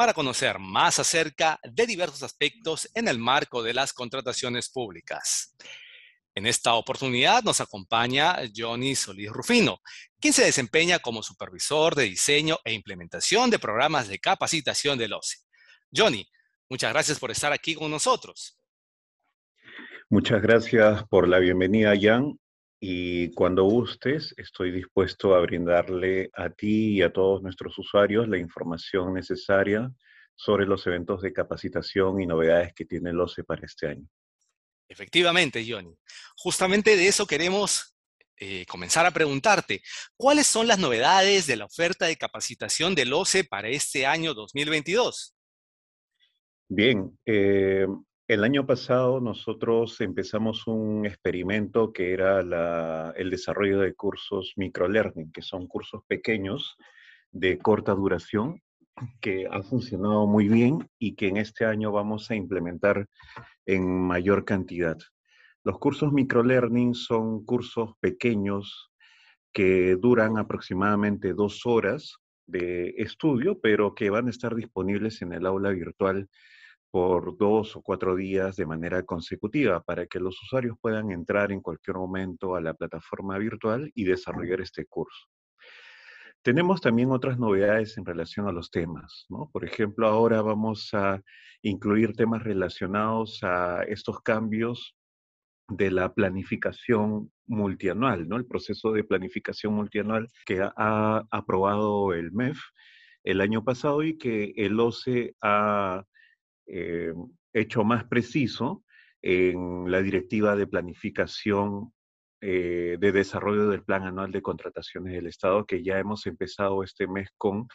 para conocer más acerca de diversos aspectos en el marco de las contrataciones públicas. En esta oportunidad nos acompaña Johnny Solís Rufino, quien se desempeña como supervisor de diseño e implementación de programas de capacitación del OCE. Johnny, muchas gracias por estar aquí con nosotros. Muchas gracias por la bienvenida, Jan y cuando gustes, estoy dispuesto a brindarle a ti y a todos nuestros usuarios la información necesaria sobre los eventos de capacitación y novedades que tiene el OCE para este año. Efectivamente, Johnny. Justamente de eso queremos eh, comenzar a preguntarte. ¿Cuáles son las novedades de la oferta de capacitación del OCE para este año 2022? Bien, eh, el año pasado nosotros empezamos un experimento que era el desarrollo de cursos microlearning, que son cursos pequeños de corta duración que han funcionado muy bien y que en este año vamos a implementar en mayor cantidad. Los cursos microlearning son cursos pequeños que duran aproximadamente dos horas de estudio, pero que van a estar disponibles en el aula virtual por dos o cuatro días de manera consecutiva para que los usuarios puedan entrar en cualquier momento a la plataforma virtual y desarrollar este curso. Tenemos también otras novedades en relación a los temas, ¿no? Por ejemplo, ahora vamos a incluir temas relacionados a estos cambios de la planificación multianual, ¿no? El proceso de planificación multianual que ha aprobado el MEF el año pasado y que el OCE ha eh, hecho más preciso en la directiva de planificación eh, de desarrollo del Plan Anual de Contrataciones del Estado, que ya hemos empezado este mes con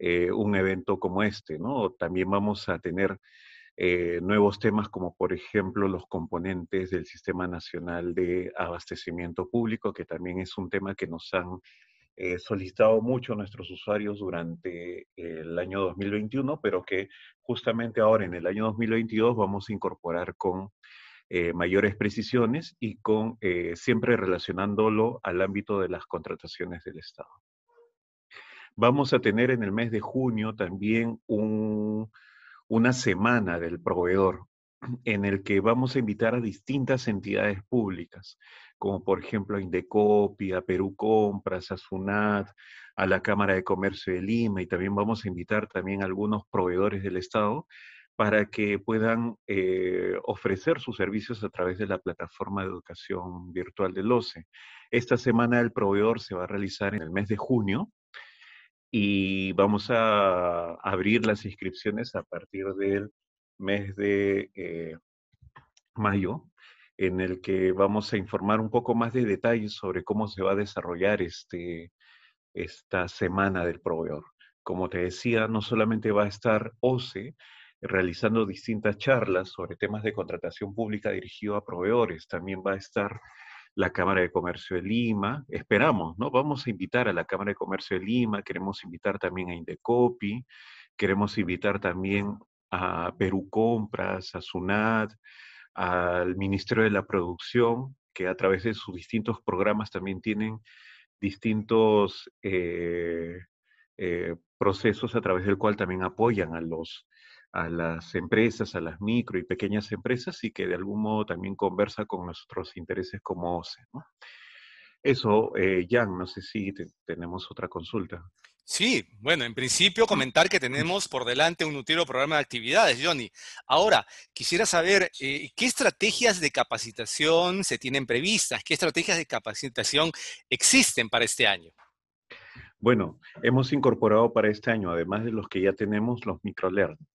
eh, un evento como este, ¿no? También vamos a tener nuevos temas como, por ejemplo, los componentes del Sistema Nacional de Abastecimiento Público, que también es un tema que nos han eh, solicitado mucho a nuestros usuarios durante el año 2021, pero que justamente ahora en el año 2022 vamos a incorporar con eh, mayores precisiones y con eh, siempre relacionándolo al ámbito de las contrataciones del Estado. Vamos a tener en el mes de junio también una semana del proveedor en el que vamos a invitar a distintas entidades públicas como por ejemplo a Indecopi, a Perú Compras, a SUNAT, a la Cámara de Comercio de Lima y también vamos a invitar también a algunos proveedores del Estado para que puedan eh, ofrecer sus servicios a través de la plataforma de educación virtual del OCE. Esta semana el proveedor se va a realizar en el mes de junio y vamos a abrir las inscripciones a partir del mes de eh, mayo en el que vamos a informar un poco más de detalles sobre cómo se va a desarrollar este, esta semana del proveedor. Como te decía, no solamente va a estar OCE realizando distintas charlas sobre temas de contratación pública dirigido a proveedores, también va a estar la Cámara de Comercio de Lima, esperamos, ¿no? Vamos a invitar a la Cámara de Comercio de Lima, queremos invitar también a Indecopi, queremos invitar también a Perú Compras, a SUNAT, al Ministerio de la Producción, que a través de sus distintos programas también tienen distintos eh, eh, procesos a través del cual también apoyan a, los, a las empresas, a las micro y pequeñas empresas y que de algún modo también conversa con nuestros intereses como OCE. Eso, eh, Jan, no sé si tenemos otra consulta. Sí, bueno, en principio comentar que tenemos por delante un nutrido programa de actividades, Johnny. Ahora, quisiera saber eh, qué estrategias de capacitación se tienen previstas, qué estrategias de capacitación existen para este año. Bueno, hemos incorporado para este año, además de los que ya tenemos, los microlearning.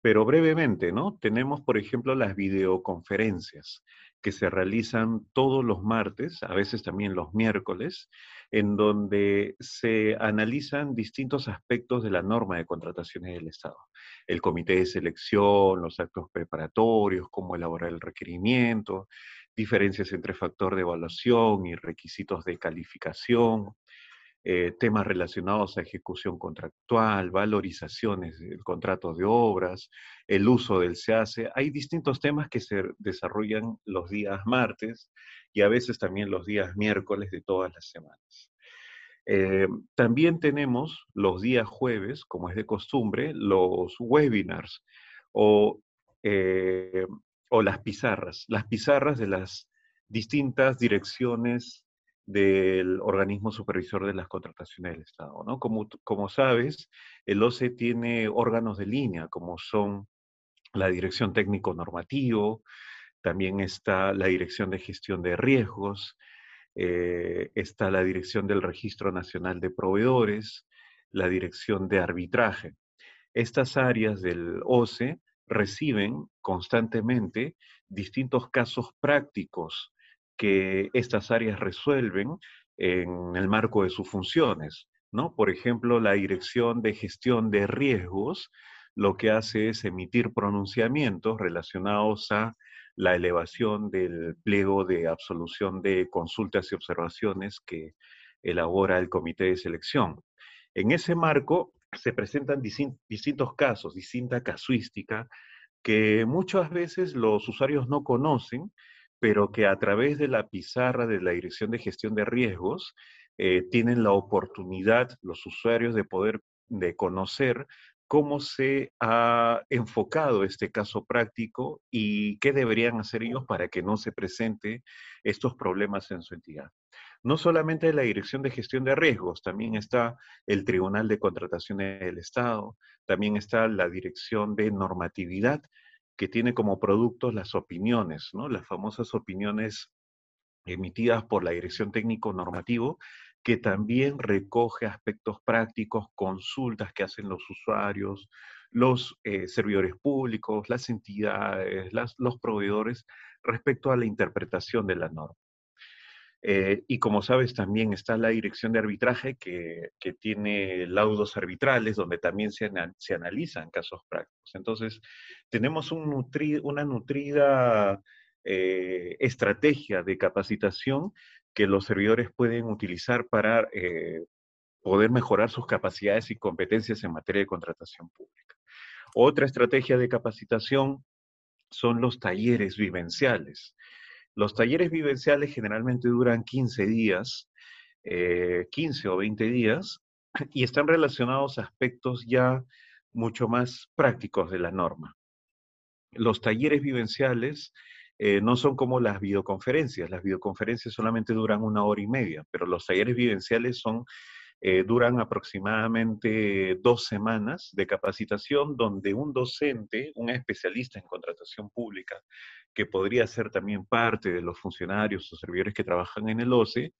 Pero brevemente, ¿no? Tenemos, por ejemplo, las videoconferencias que se realizan todos los martes, a veces también los miércoles, en donde se analizan distintos aspectos de la norma de contrataciones del Estado. El comité de selección, los actos preparatorios, cómo elaborar el requerimiento, diferencias entre factor de evaluación y requisitos de calificación, eh, temas relacionados a ejecución contractual, valorizaciones del contrato de obras, el uso del SEACE. Hay distintos temas que se desarrollan los días martes y a veces también los días miércoles de todas las semanas. Eh, también tenemos los días jueves, como es de costumbre, los webinars o, eh, o las pizarras, las pizarras de las distintas direcciones del organismo supervisor de las contrataciones del Estado. ¿no? Como, como sabes, el OCE tiene órganos de línea, como son la Dirección Técnico Normativo, también está la Dirección de Gestión de Riesgos, eh, está la Dirección del Registro Nacional de Proveedores, la Dirección de Arbitraje. Estas áreas del OCE reciben constantemente distintos casos prácticos que estas áreas resuelven en el marco de sus funciones. ¿no? Por ejemplo, la Dirección de Gestión de Riesgos lo que hace es emitir pronunciamientos relacionados a la elevación del pliego de absolución de consultas y observaciones que elabora el comité de selección. En ese marco se presentan distintos casos, distinta casuística, que muchas veces los usuarios no conocen pero que a través de la pizarra de la Dirección de Gestión de Riesgos eh, tienen la oportunidad los usuarios de poder de conocer cómo se ha enfocado este caso práctico y qué deberían hacer ellos para que no se presente estos problemas en su entidad. No solamente la Dirección de Gestión de Riesgos, también está el Tribunal de Contrataciones del Estado, también está la Dirección de Normatividad, que tiene como productos las opiniones, ¿no? Las famosas opiniones emitidas por la Dirección Técnico Normativo, que también recoge aspectos prácticos, consultas que hacen los usuarios, los eh, servidores públicos, las entidades, los proveedores respecto a la interpretación de la norma. Eh, y como sabes, también está la dirección de arbitraje que, tiene laudos arbitrales donde también se, analizan casos prácticos. Entonces, tenemos una nutrida eh, estrategia de capacitación que los servidores pueden utilizar para eh, poder mejorar sus capacidades y competencias en materia de contratación pública. Otra estrategia de capacitación son los talleres vivenciales. Los talleres vivenciales generalmente duran 15 días, 15 eh, o 20 días, y están relacionados a aspectos ya mucho más prácticos de la norma. Los talleres vivenciales eh, no son como las videoconferencias. Las videoconferencias solamente duran una hora y media, pero los talleres vivenciales son, eh, duran aproximadamente dos semanas de capacitación donde un docente, un especialista en contratación pública, que podría ser también parte de los funcionarios o servidores que trabajan en el OCE,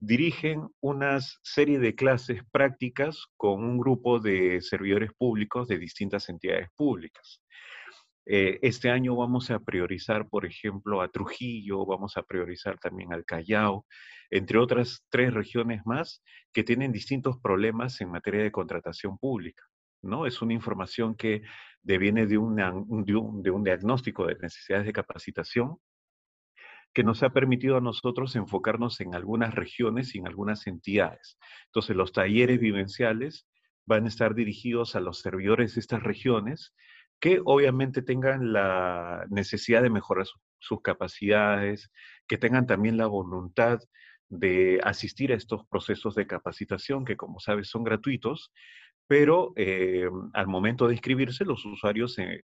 dirigen una serie de clases prácticas con un grupo de servidores públicos de distintas entidades públicas. Eh, este año vamos a priorizar, por ejemplo, a Trujillo, vamos a priorizar también al Callao, entre otras tres regiones más que tienen distintos problemas en materia de contratación pública. ¿no? Es una información que deviene de, de, un, diagnóstico de necesidades de capacitación que nos ha permitido a nosotros enfocarnos en algunas regiones y en algunas entidades. Entonces, los talleres vivenciales van a estar dirigidos a los servidores de estas regiones que obviamente tengan la necesidad de mejorar sus capacidades, que tengan también la voluntad de asistir a estos procesos de capacitación que, como sabes, son gratuitos, pero eh, al momento de inscribirse los usuarios eh,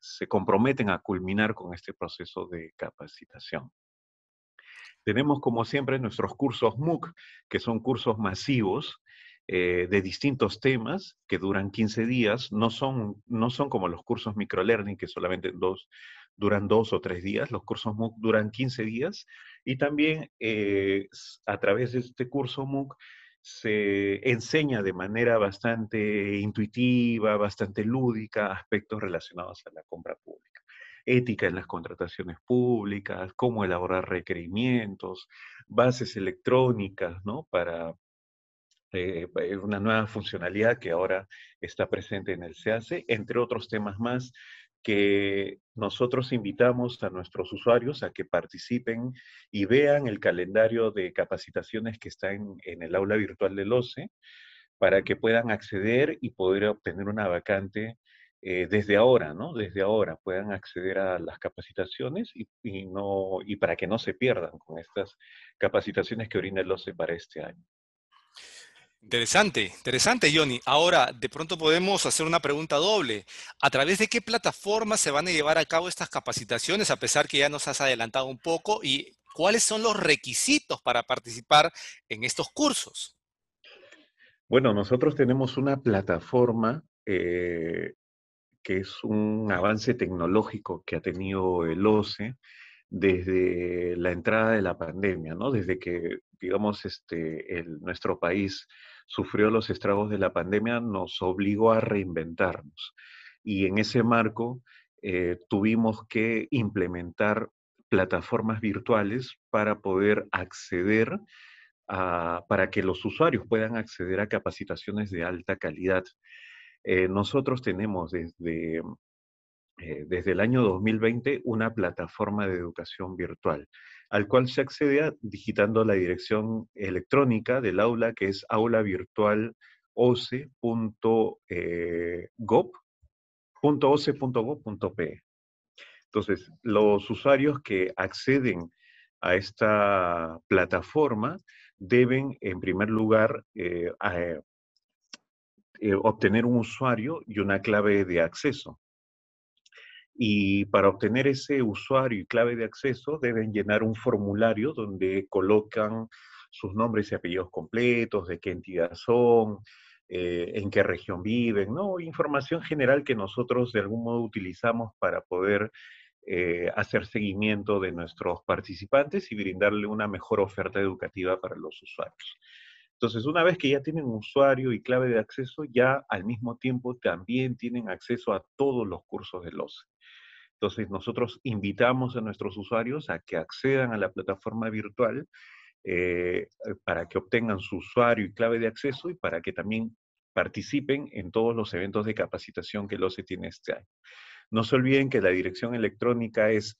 se comprometen a culminar con este proceso de capacitación. Tenemos, como siempre, nuestros cursos MOOC, que son cursos masivos eh, de distintos temas que duran 15 días. No son, no son como los cursos microlearning, que solamente dos, duran dos o tres días. Los cursos MOOC duran 15 días. Y también a través de este curso MOOC se enseña de manera bastante intuitiva, bastante lúdica, aspectos relacionados a la compra pública. Ética en las contrataciones públicas, cómo elaborar requerimientos, bases electrónicas, ¿no? Para eh, una nueva funcionalidad que ahora está presente en el CAC, entre otros temas más que nosotros invitamos a nuestros usuarios a que participen y vean el calendario de capacitaciones que está en, el aula virtual del OCE para que puedan acceder y poder obtener una vacante eh, desde ahora, ¿no? Desde ahora puedan acceder a las capacitaciones y, no, y para que no se pierdan con estas capacitaciones que brinda el OCE para este año. Interesante, interesante, Johnny. Ahora, de pronto podemos hacer una pregunta doble. ¿A través de qué plataformas se van a llevar a cabo estas capacitaciones, a pesar que ya nos has adelantado un poco? ¿Y cuáles son los requisitos para participar en estos cursos? Bueno, nosotros tenemos una plataforma eh, que es un avance tecnológico que ha tenido el OCE desde la entrada de la pandemia, ¿no? Desde que, digamos, este, el, nuestro país sufrió los estragos de la pandemia, nos obligó a reinventarnos. Y en ese marco eh, tuvimos que implementar plataformas virtuales para poder acceder a, para que los usuarios puedan acceder a capacitaciones de alta calidad. Eh, nosotros tenemos desde, eh, desde el año 2020 una plataforma de educación virtual al cual se accede digitando la dirección electrónica del aula, que es aulavirtualoce.gov.oce.gov.pe. Entonces, los usuarios que acceden a esta plataforma deben, en primer lugar, eh, eh, obtener un usuario y una clave de acceso. Y para obtener ese usuario y clave de acceso deben llenar un formulario donde colocan sus nombres y apellidos completos, de qué entidad son, eh, en qué región viven, ¿no? Información general que nosotros de algún modo utilizamos para poder eh, hacer seguimiento de nuestros participantes y brindarle una mejor oferta educativa para los usuarios. Entonces, una vez que ya tienen usuario y clave de acceso, ya al mismo tiempo también tienen acceso a todos los cursos del OCE. Entonces, nosotros invitamos a nuestros usuarios a que accedan a la plataforma virtual eh, para que obtengan su usuario y clave de acceso y para que también participen en todos los eventos de capacitación que el tiene este año. No se olviden que la dirección electrónica es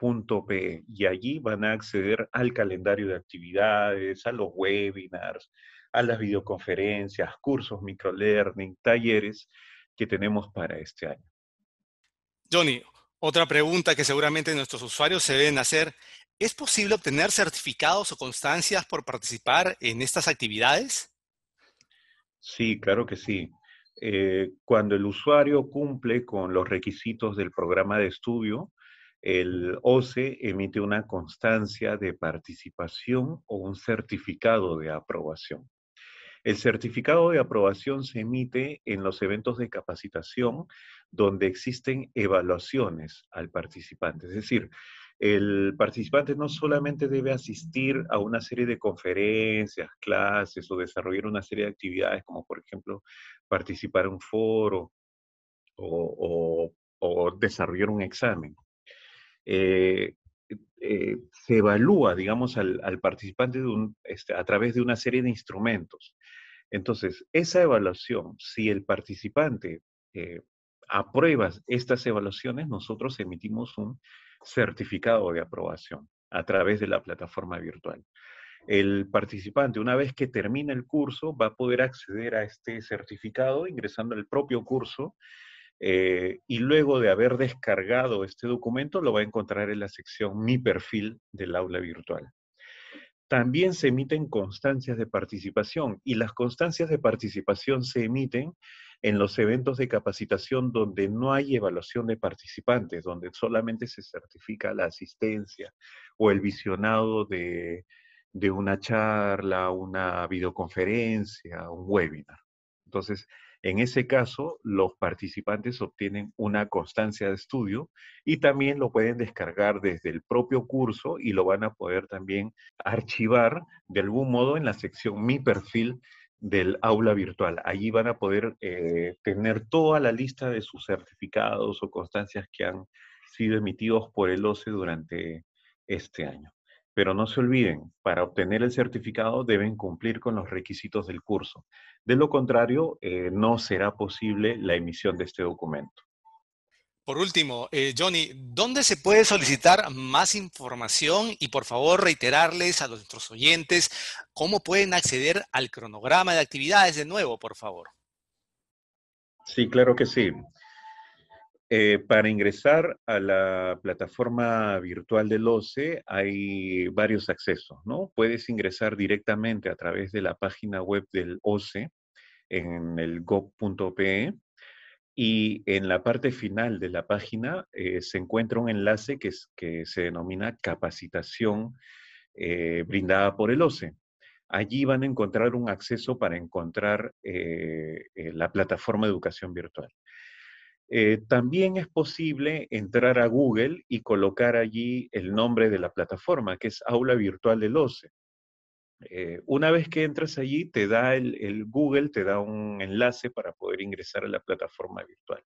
aulavirtual.oce.gov.pe y allí van a acceder al calendario de actividades, a los webinars, a las videoconferencias, cursos microlearning, talleres que tenemos para este año. Johnny, otra pregunta que seguramente nuestros usuarios se deben hacer. ¿Es posible obtener certificados o constancias por participar en estas actividades? Sí, claro que sí. Eh, cuando el usuario cumple con los requisitos del programa de estudio, el OCE emite una constancia de participación o un certificado de aprobación. El certificado de aprobación se emite en los eventos de capacitación donde existen evaluaciones al participante. Es decir, el participante no solamente debe asistir a una serie de conferencias, clases o desarrollar una serie de actividades como por ejemplo participar en un foro o, desarrollar un examen. Eh, eh, se evalúa, digamos, al, participante este, a través de una serie de instrumentos. Entonces, esa evaluación, si el participante eh, aprueba estas evaluaciones, nosotros emitimos un certificado de aprobación a través de la plataforma virtual. El participante, una vez que termina el curso, va a poder acceder a este certificado ingresando al propio curso eh, y luego de haber descargado este documento lo va a encontrar en la sección Mi perfil del aula virtual. También se emiten constancias de participación y las constancias de participación se emiten en los eventos de capacitación donde no hay evaluación de participantes, donde solamente se certifica la asistencia o el visionado de, una charla, una videoconferencia, un webinar. Entonces, En ese caso, los participantes obtienen una constancia de estudio y también lo pueden descargar desde el propio curso y lo van a poder también archivar de algún modo en la sección Mi perfil del aula virtual. Allí van a poder eh, tener toda la lista de sus certificados o constancias que han sido emitidos por el OCE durante este año. Pero no se olviden, para obtener el certificado deben cumplir con los requisitos del curso. De lo contrario, eh, no será posible la emisión de este documento. Por último, eh, Johnny, ¿dónde se puede solicitar más información? Y por favor, reiterarles a nuestros oyentes cómo pueden acceder al cronograma de actividades de nuevo, por favor. Sí, claro que sí. Eh, para ingresar a la plataforma virtual del OCE hay varios accesos, ¿no? Puedes ingresar directamente a través de la página web del OCE en el gov.pe y en la parte final de la página eh, se encuentra un enlace que, se denomina capacitación eh, brindada por el OCE. Allí van a encontrar un acceso para encontrar la plataforma de educación virtual. Eh, también es posible entrar a Google y colocar allí el nombre de la plataforma, que es Aula Virtual del OCE. Eh, una vez que entras allí, te da el, Google, te da un enlace para poder ingresar a la plataforma virtual.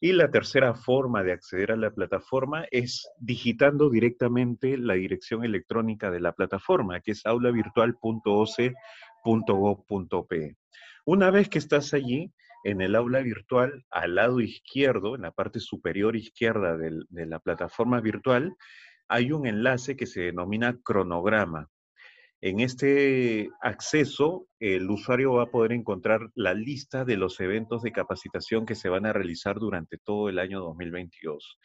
Y la tercera forma de acceder a la plataforma es digitando directamente la dirección electrónica de la plataforma, que es aulavirtual.oce.gov.pe. Una vez que estás allí, en el aula virtual, al lado izquierdo, en la parte superior izquierda de la plataforma virtual, hay un enlace que se denomina cronograma. En este acceso, el usuario va a poder encontrar la lista de los eventos de capacitación que se van a realizar durante todo el año 2022.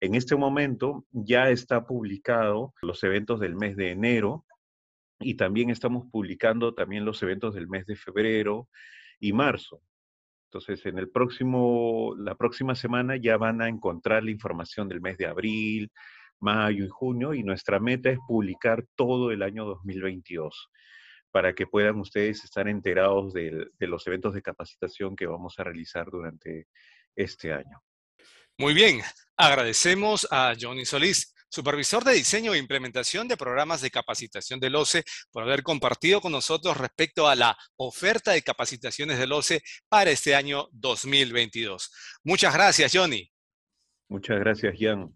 En este momento ya está publicado los eventos del mes de enero y también estamos publicando también los eventos del mes de febrero y marzo. Entonces, en el próximo, la próxima semana ya van a encontrar la información del mes de abril, mayo y junio, y nuestra meta es publicar todo el año 2022 para que puedan ustedes estar enterados de, de los eventos de capacitación que vamos a realizar durante este año. Muy bien, agradecemos a Johnny Solís supervisor de diseño e implementación de programas de capacitación del OCE, por haber compartido con nosotros respecto a la oferta de capacitaciones del OCE para este año 2022. Muchas gracias, Johnny. Muchas gracias, Jan.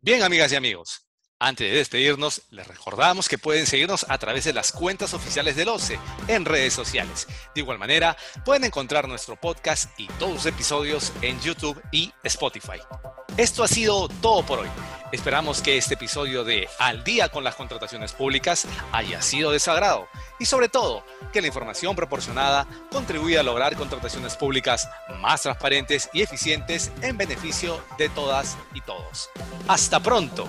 Bien, amigas y amigos. Antes de despedirnos, les recordamos que pueden seguirnos a través de las cuentas oficiales del OCE en redes sociales. De igual manera, pueden encontrar nuestro podcast y todos los episodios en YouTube y Spotify. Esto ha sido todo por hoy. Esperamos que este episodio de Al día con las contrataciones públicas haya sido de sagrado y sobre todo que la información proporcionada contribuya a lograr contrataciones públicas más transparentes y eficientes en beneficio de todas y todos. Hasta pronto.